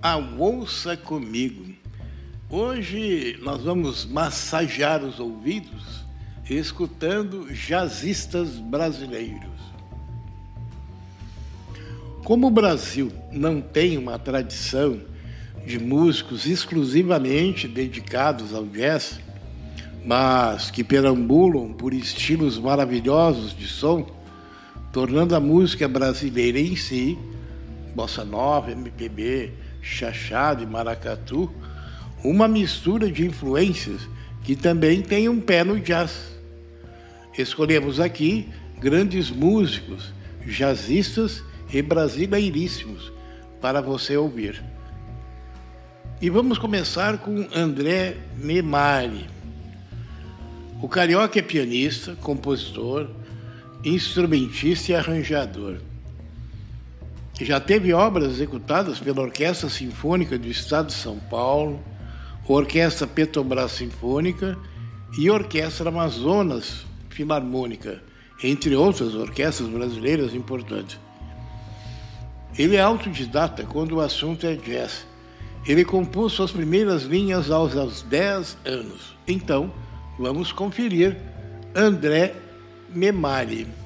ao Ouça Comigo. Hoje nós vamos massagear os ouvidos escutando jazzistas brasileiros. Como o Brasil não tem uma tradição de músicos exclusivamente dedicados ao jazz, mas que perambulam por estilos maravilhosos de som, tornando a música brasileira em si, bossa nova, MPB, chachado e maracatu, uma mistura de influências que também tem um pé no jazz. Escolhemos aqui grandes músicos, jazzistas e brasileiríssimos para você ouvir. E vamos começar com André Memari. O carioca é pianista, compositor, instrumentista e arranjador. Já teve obras executadas pela Orquestra Sinfônica do Estado de São Paulo, Orquestra Petrobras Sinfônica e Orquestra Amazonas Filarmônica, entre outras orquestras brasileiras importantes. Ele é autodidata quando o assunto é jazz. Ele compôs suas primeiras linhas aos, aos 10 anos. Então, vamos conferir André Memari.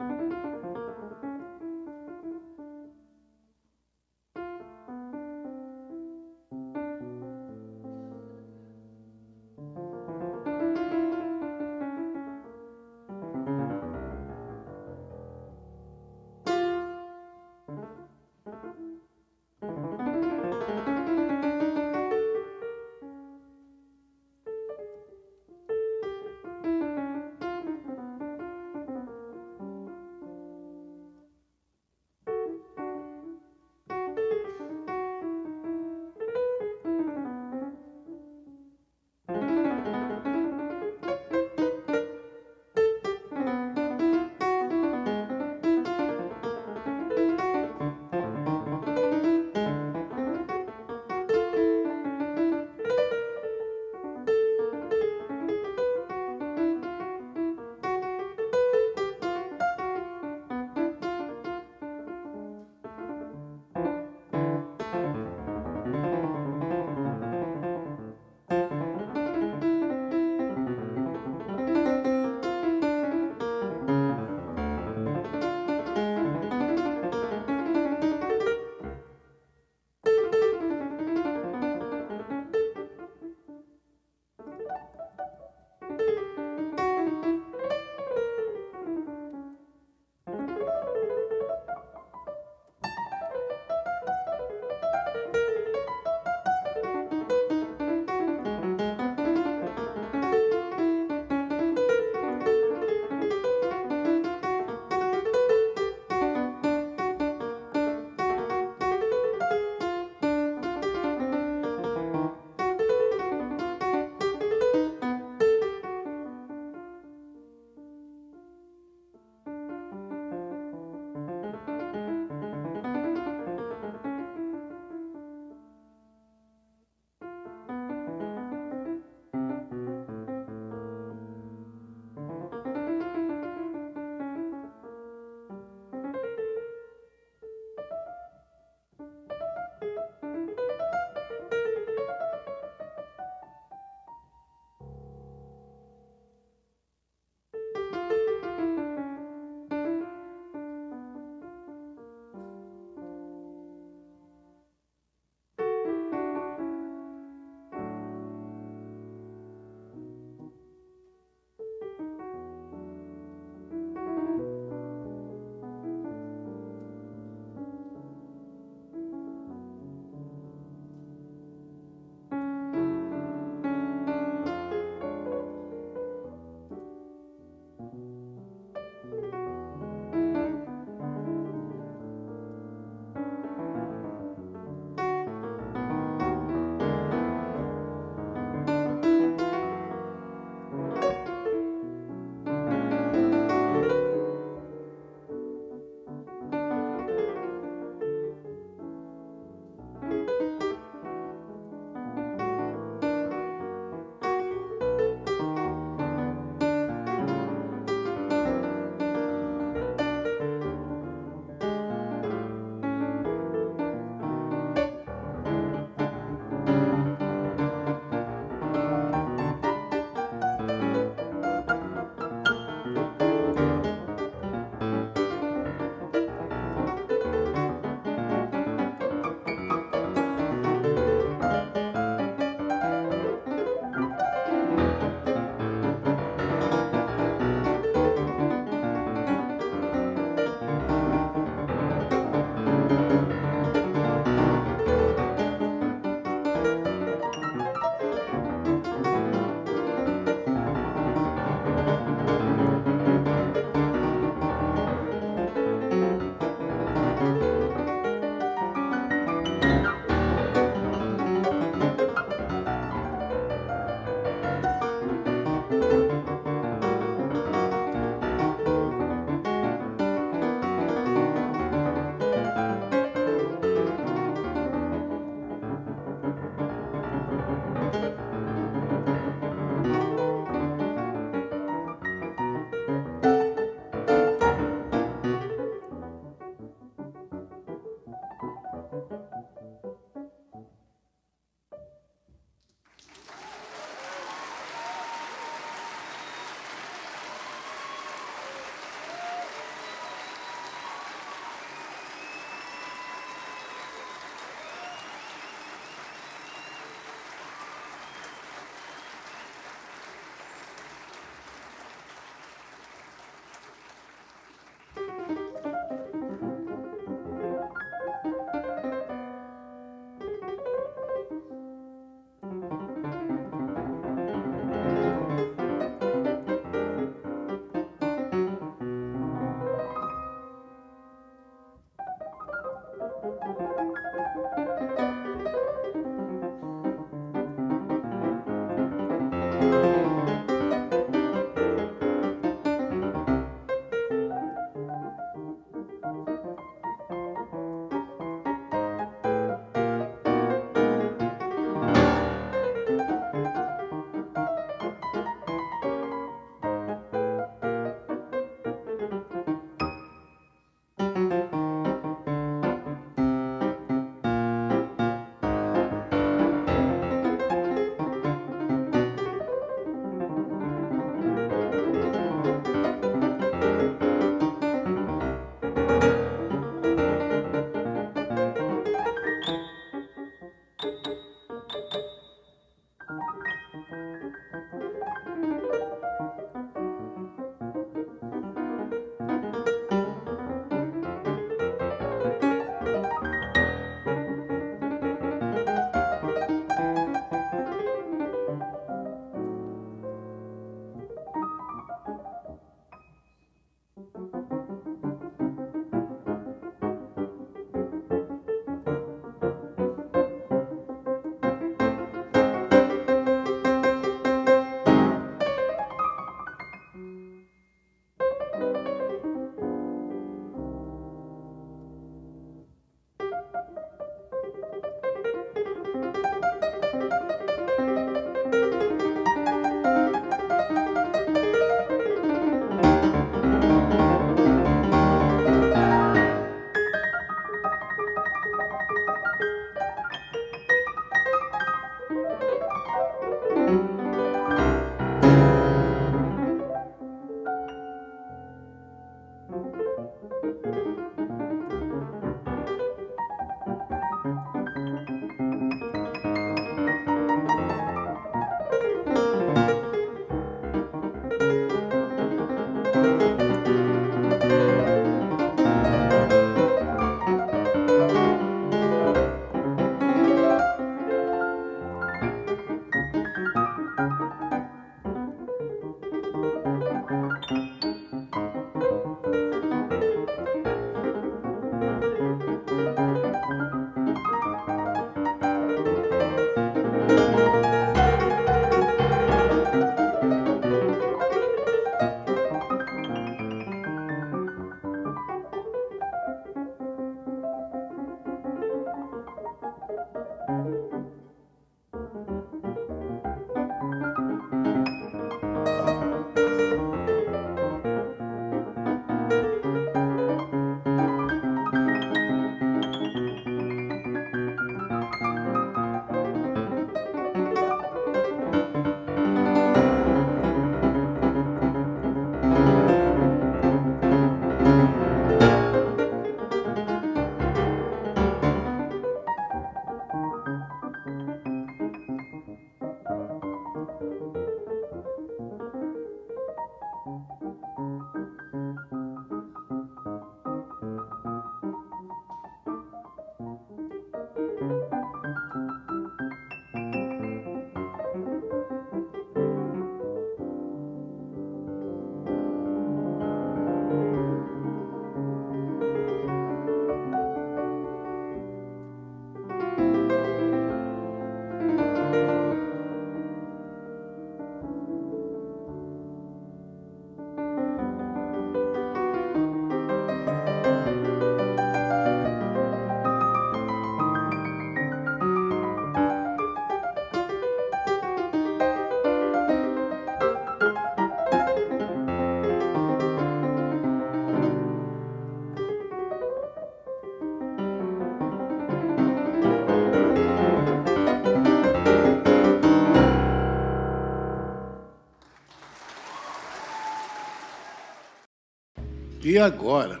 E agora,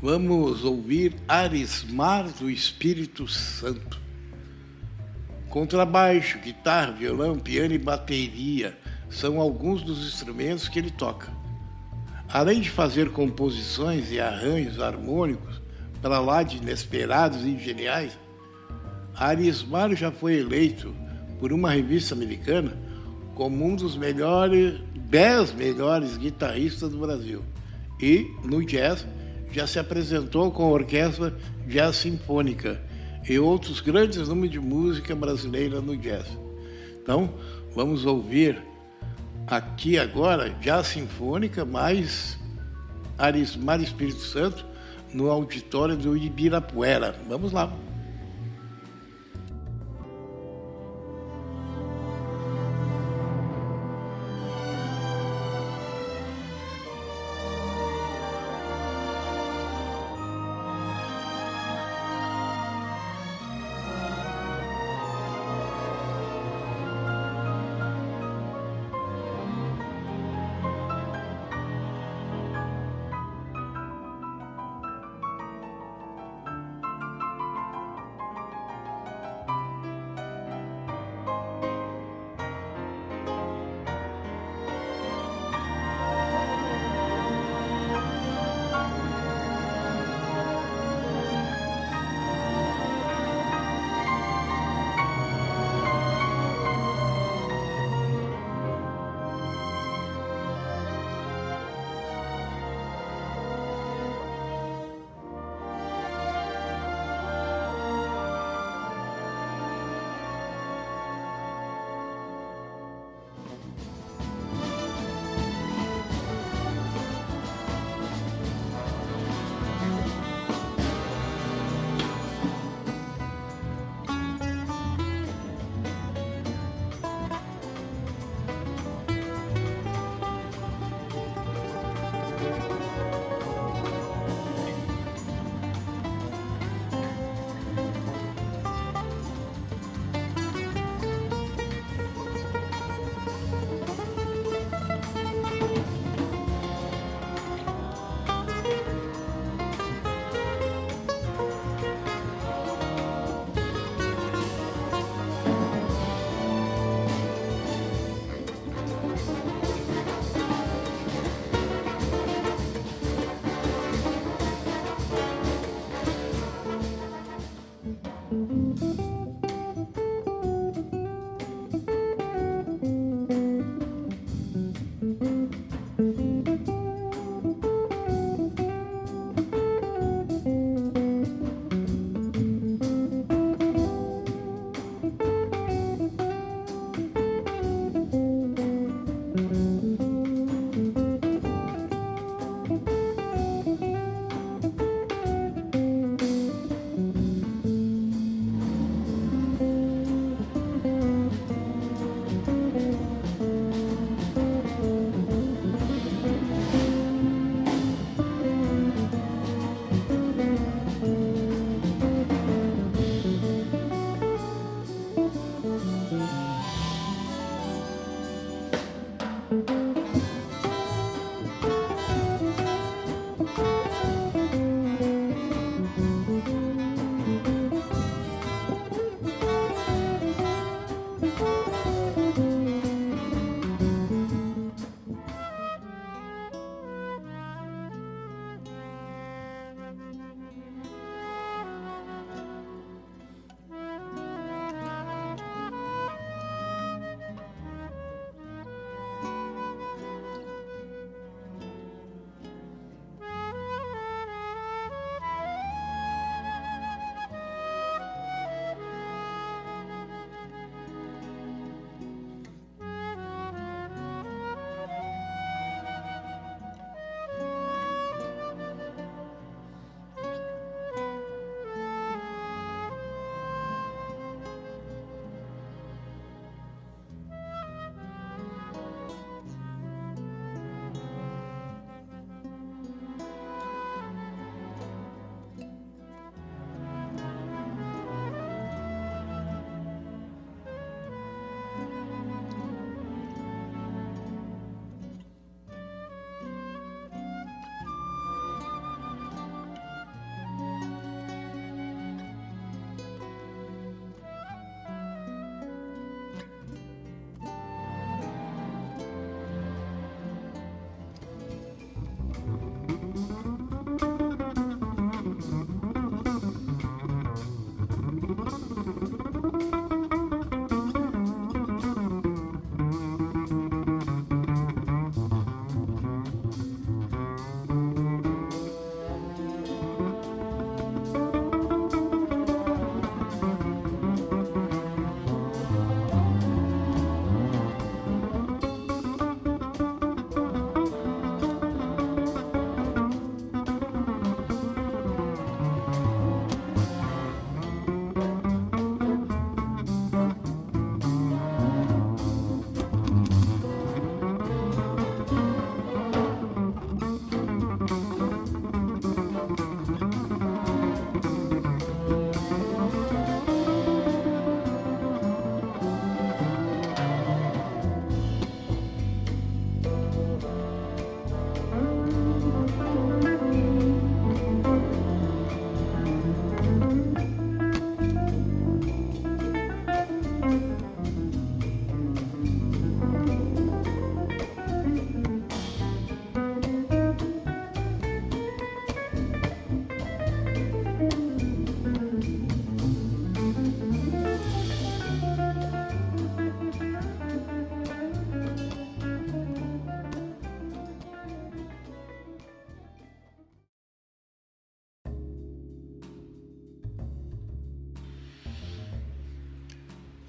vamos ouvir Arismar do Espírito Santo. Contrabaixo, guitarra, violão, piano e bateria são alguns dos instrumentos que ele toca. Além de fazer composições e arranjos harmônicos para lá de inesperados e geniais, Arismar já foi eleito por uma revista americana como um dos melhores, dez melhores guitarristas do Brasil. E, no jazz, já se apresentou com a Orquestra Jazz Sinfônica e outros grandes nomes de música brasileira no jazz. Então, vamos ouvir aqui agora Jazz Sinfônica mais Arismar Espírito Santo no auditório do Ibirapuera. Vamos lá.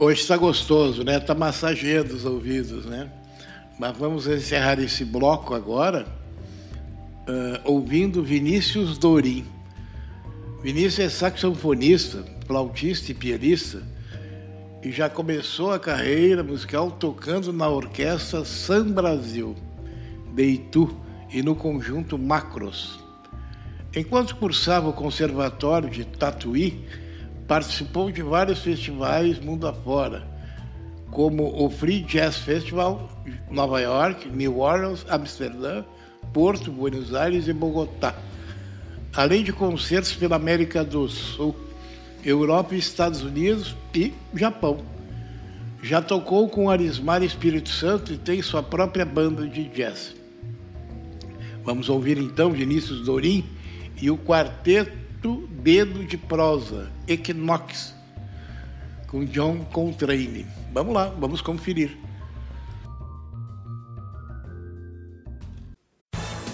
Hoje está gostoso, né? Está massageando os ouvidos, né? Mas vamos encerrar esse bloco agora uh, ouvindo Vinícius Dorim. Vinícius é saxofonista, flautista e pianista e já começou a carreira musical tocando na orquestra San Brasil, de Itu, e no conjunto Macros. Enquanto cursava o Conservatório de Tatuí, participou de vários festivais mundo afora, como o Free Jazz Festival, Nova York, New Orleans, Amsterdã, Porto, Buenos Aires e Bogotá, além de concertos pela América do Sul, Europa, Estados Unidos e Japão. Já tocou com Arismar Espírito Santo e tem sua própria banda de jazz. Vamos ouvir então Vinícius Dorim e o quarteto Dedo de Prosa, Equinox, com John Coltrane. Vamos lá, vamos conferir.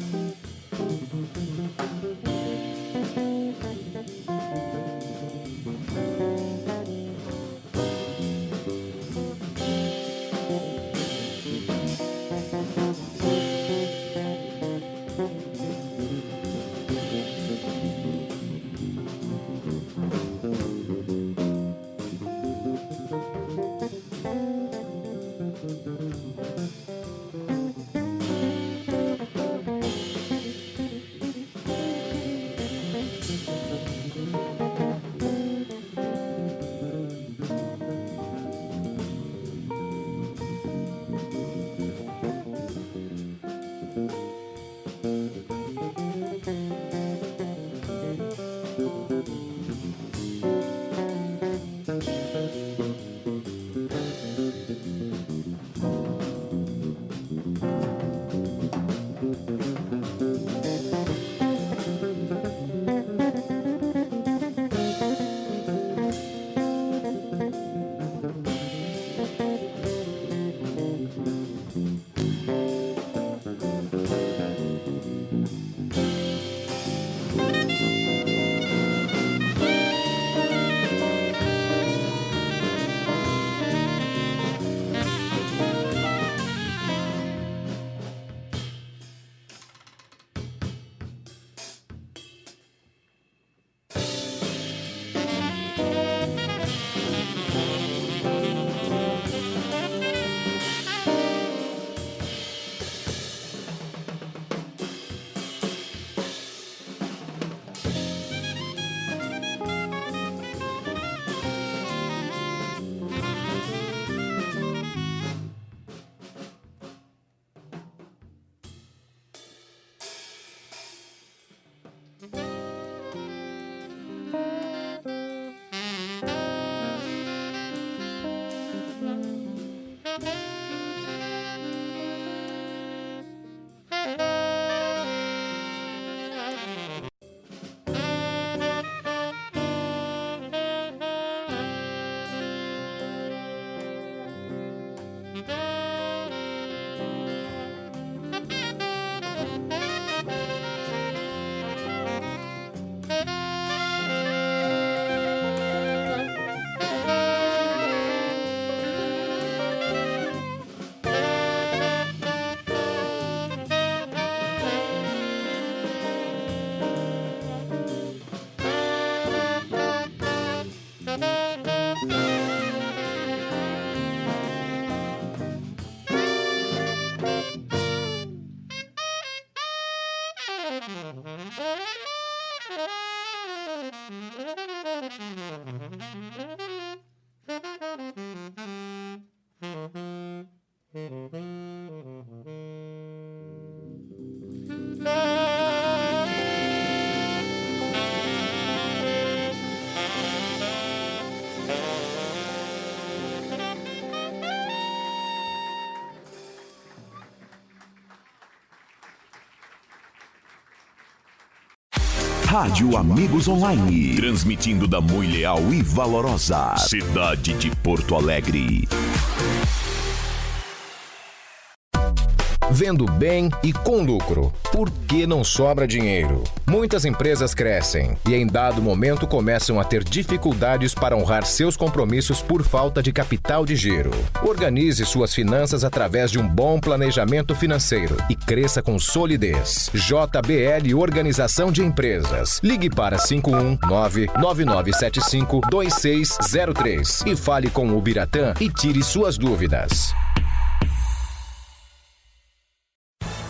Thank you. Mm-hmm. Rádio Amigos Online. Transmitindo da muito leal e valorosa cidade de Porto Alegre. Vendo bem e com lucro. Por que não sobra dinheiro? Muitas empresas crescem e, em dado momento, começam a ter dificuldades para honrar seus compromissos por falta de capital de giro. Organize suas finanças através de um bom planejamento financeiro e cresça com solidez. JBL Organização de Empresas. Ligue para 519-9975-2603 e fale com o Biratã e tire suas dúvidas.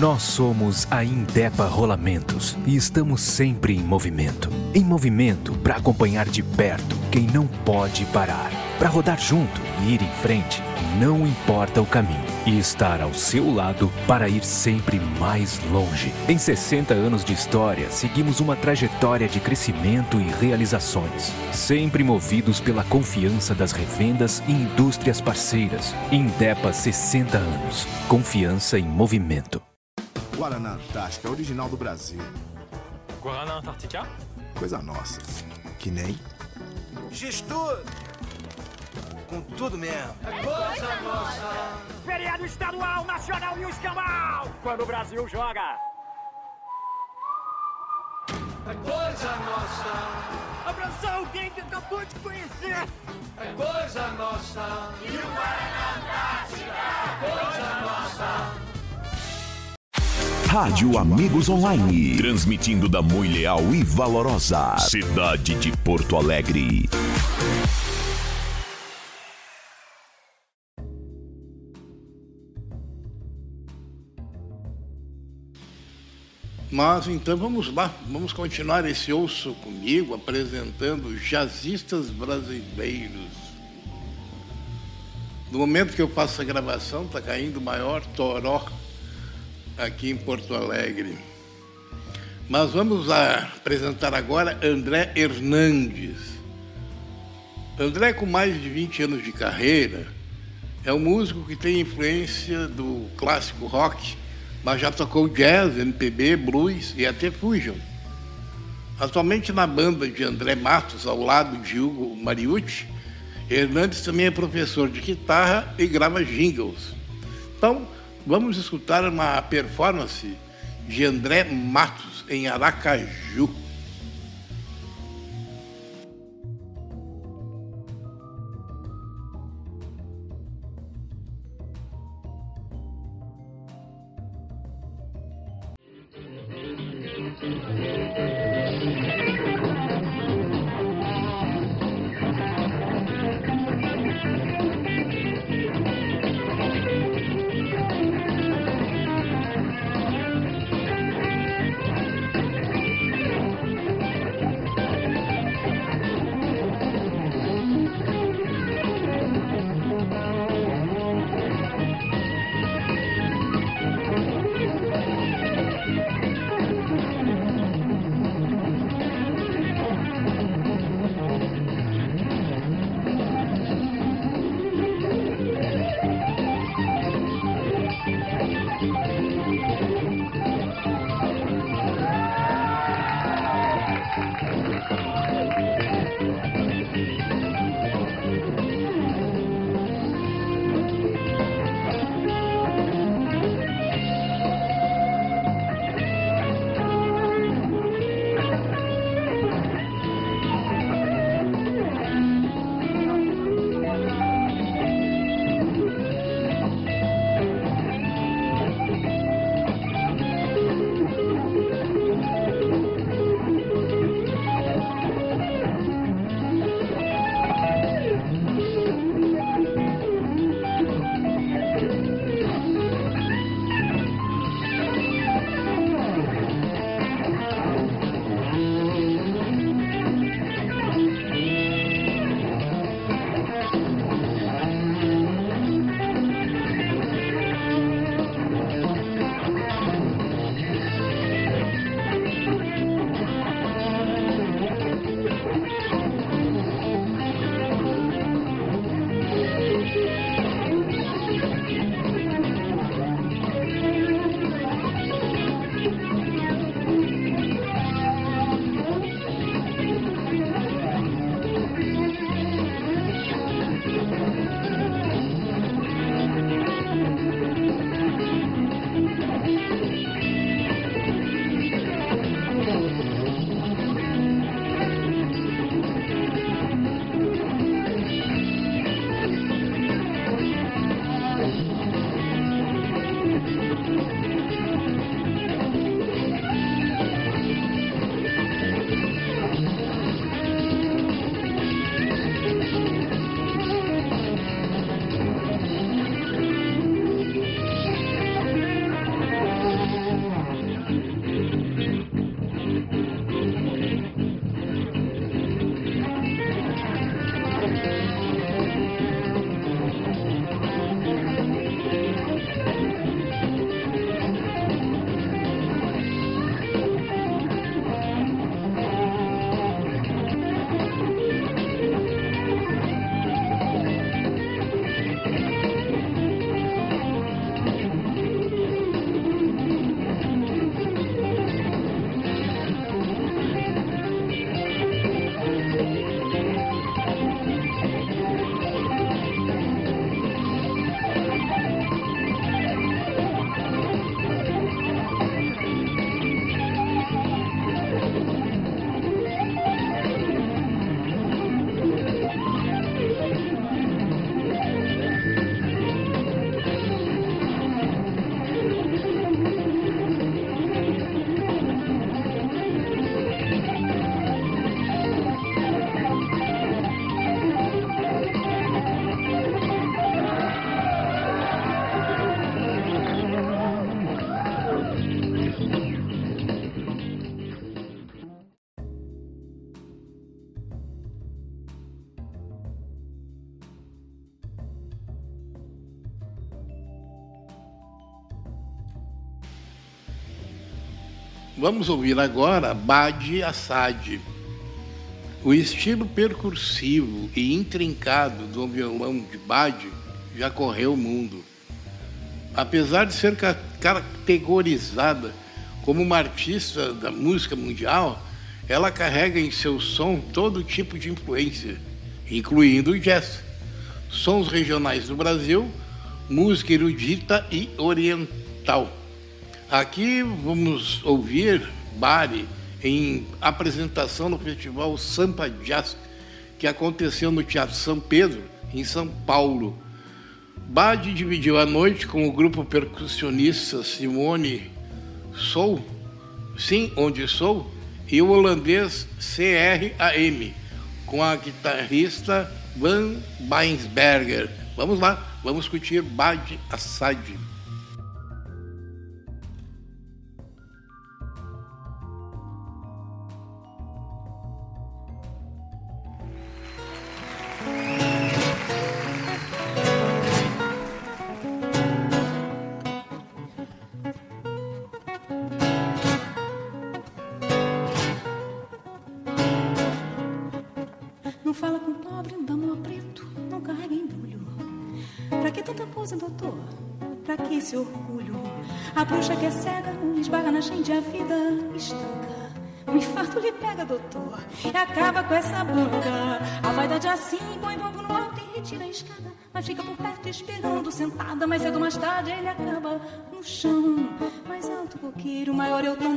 Nós somos a Indepa Rolamentos e estamos sempre em movimento. Em movimento para acompanhar de perto quem não pode parar. Para rodar junto e ir em frente, não importa o caminho. E estar ao seu lado para ir sempre mais longe. Em 60 anos de história, seguimos uma trajetória de crescimento e realizações. Sempre movidos pela confiança das revendas e indústrias parceiras. Indepa 60 anos. Confiança em movimento. Guaraná Antártica, original do Brasil. Guaraná Antártica? Coisa nossa. Que nem. Gestor! Com tudo mesmo. É coisa nossa! Feriado estadual, nacional e o escambau! Quando o Brasil joga! É coisa nossa! Abraçar alguém que acabou de conhecer! É coisa nossa! E o Guaraná Antártica! É coisa nossa! Rádio Amigos Online. Transmitindo da muito leal e valorosa cidade de Porto Alegre. Mas então vamos lá, vamos continuar esse ouço comigo apresentando jazzistas brasileiros. No momento que eu faço a gravação, está caindo o maior toró aqui em Porto Alegre. Mas vamos apresentar agora André Hernandes. André, com mais de 20 anos de carreira, é um músico que tem influência do clássico rock, mas já tocou jazz, MPB, blues e até fusion. Atualmente na banda de André Matos, ao lado de Hugo Mariucci, Hernandes também é professor de guitarra e grava jingles. Então, vamos escutar uma performance de André Matos em Aracaju. Vamos ouvir agora Badi Assad. O estilo percursivo e intrincado do violão de Badi já correu o mundo. Apesar de ser categorizada como uma artista da música mundial, ela carrega em seu som todo tipo de influência, incluindo o jazz, sons regionais do Brasil, música erudita e oriental. Aqui vamos ouvir Bari em apresentação no festival Sampa Jazz, que aconteceu no Teatro São Pedro, em São Paulo. Badi dividiu a noite com o grupo percussionista Simone Sou, Sim, Onde Sou, e o holandês CRAM, com a guitarrista Van Beinsberger. Vamos lá, vamos curtir Bad Assad. Assim, põe bombo no alto e retira a escada. Mas fica por perto esperando, sentada. Mais cedo mais tarde ele acaba no chão. Mais alto coqueiro, maior é o tom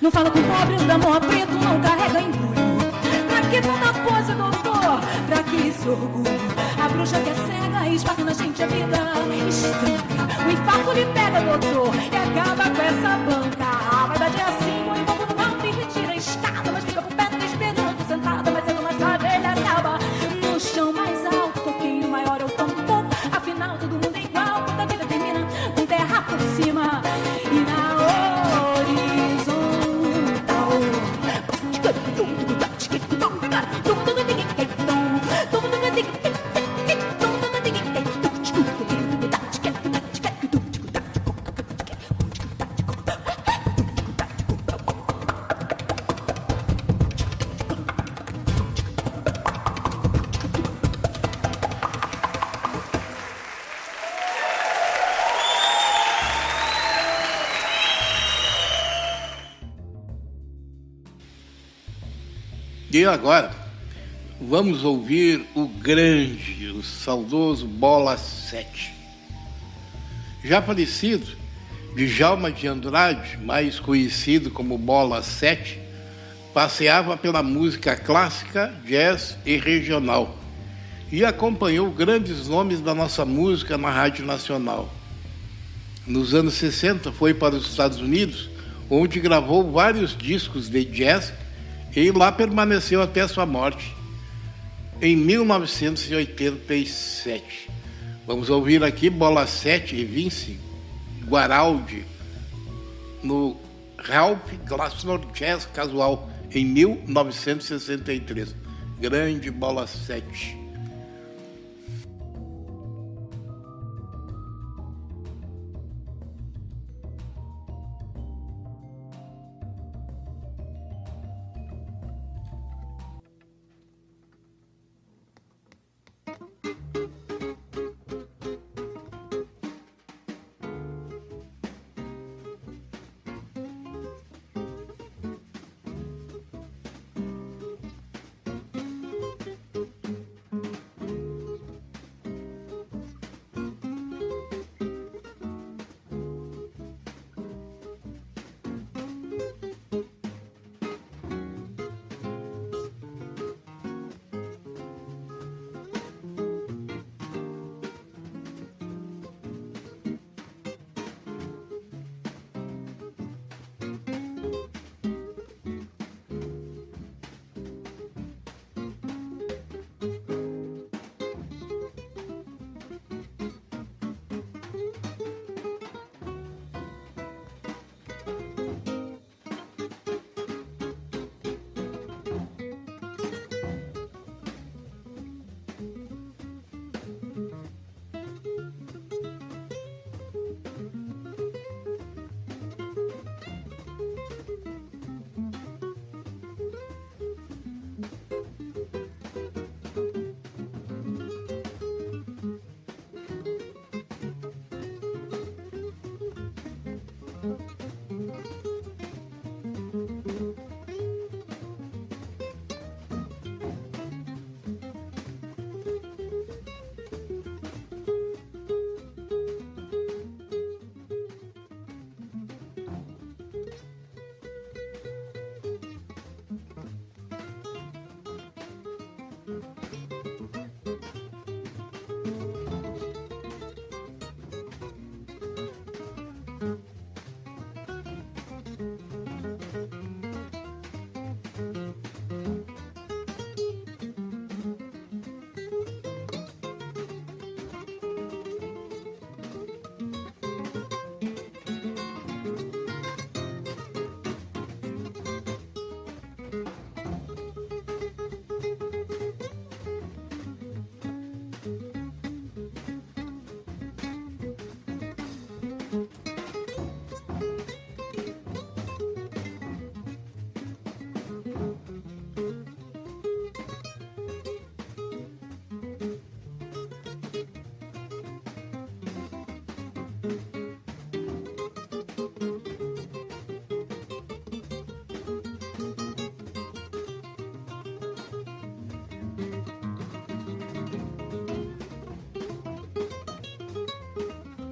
Não fala com pobres da mão preto, não carrega embrulho. Pra que tanta pose, doutor? Pra que esse orgulho? A bruxa que é cega e esbarra na gente a vida estanca. O infarto lhe pega, doutor, e acaba com essa banca. E agora, vamos ouvir o grande, o saudoso Bola 7. Já falecido, Djalma de Andrade, mais conhecido como Bola 7, passeava pela música clássica, jazz e regional e acompanhou grandes nomes da nossa música na Rádio Nacional. Nos anos 60 foi para os Estados Unidos, onde gravou vários discos de jazz e lá permaneceu até sua morte, em 1987. Vamos ouvir aqui Bola 7 e Vince Guaraldi no Ralph Glassnor Jazz Casual em 1963. Grande Bola 7.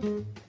Mm-hmm.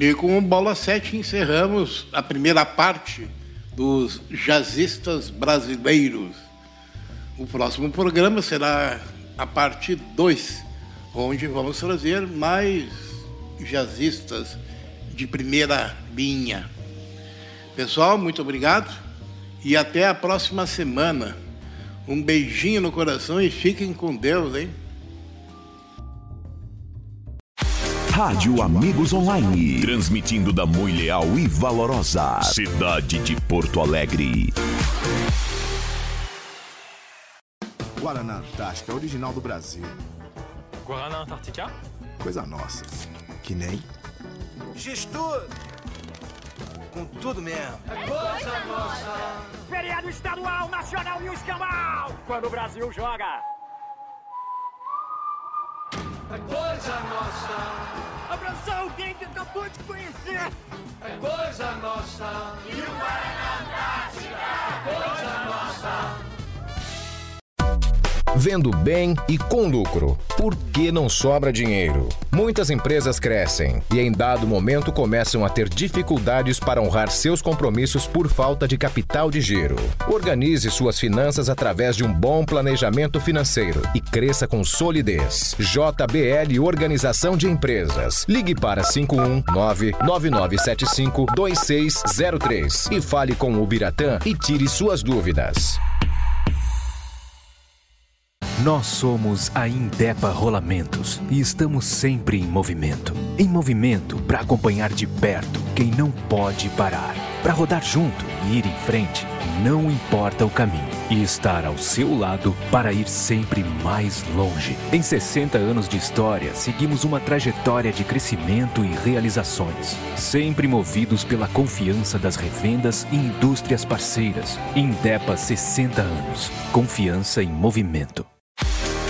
E com o Bola 7 encerramos a primeira parte dos jazzistas brasileiros. O próximo programa será a parte 2, onde vamos trazer mais jazzistas de primeira linha. Pessoal, muito obrigado e até a próxima semana. Um beijinho no coração e fiquem com Deus, hein? Rádio Amigos Online. Transmitindo da Muito Leal e Valorosa. Cidade de Porto Alegre. Guaraná Antártica, original do Brasil. Guaraná Antártica? Coisa nossa. Que nem. Gestor! Com tudo mesmo. É coisa nossa. Feriado estadual, nacional e o escambau. Quando o Brasil joga. Coisa nossa. Abraçar alguém que acabou de conhecer. É coisa nossa. E o Guaraná Antártica. É coisa nossa. Vendo bem e com lucro. Por que não sobra dinheiro? Muitas empresas crescem e, em dado momento, começam a ter dificuldades para honrar seus compromissos por falta de capital de giro. Organize suas finanças através de um bom planejamento financeiro e cresça com solidez. JBL Organização de Empresas. Ligue para 519-9975-2603 e fale com o Biratã e tire suas dúvidas. Nós somos a Indepa Rolamentos e estamos sempre em movimento. Em movimento para acompanhar de perto quem não pode parar. Para rodar junto e ir em frente, não importa o caminho. E estar ao seu lado para ir sempre mais longe. Em 60 anos de história, seguimos uma trajetória de crescimento e realizações. Sempre movidos pela confiança das revendas e indústrias parceiras. Indepa 60 anos. Confiança em movimento.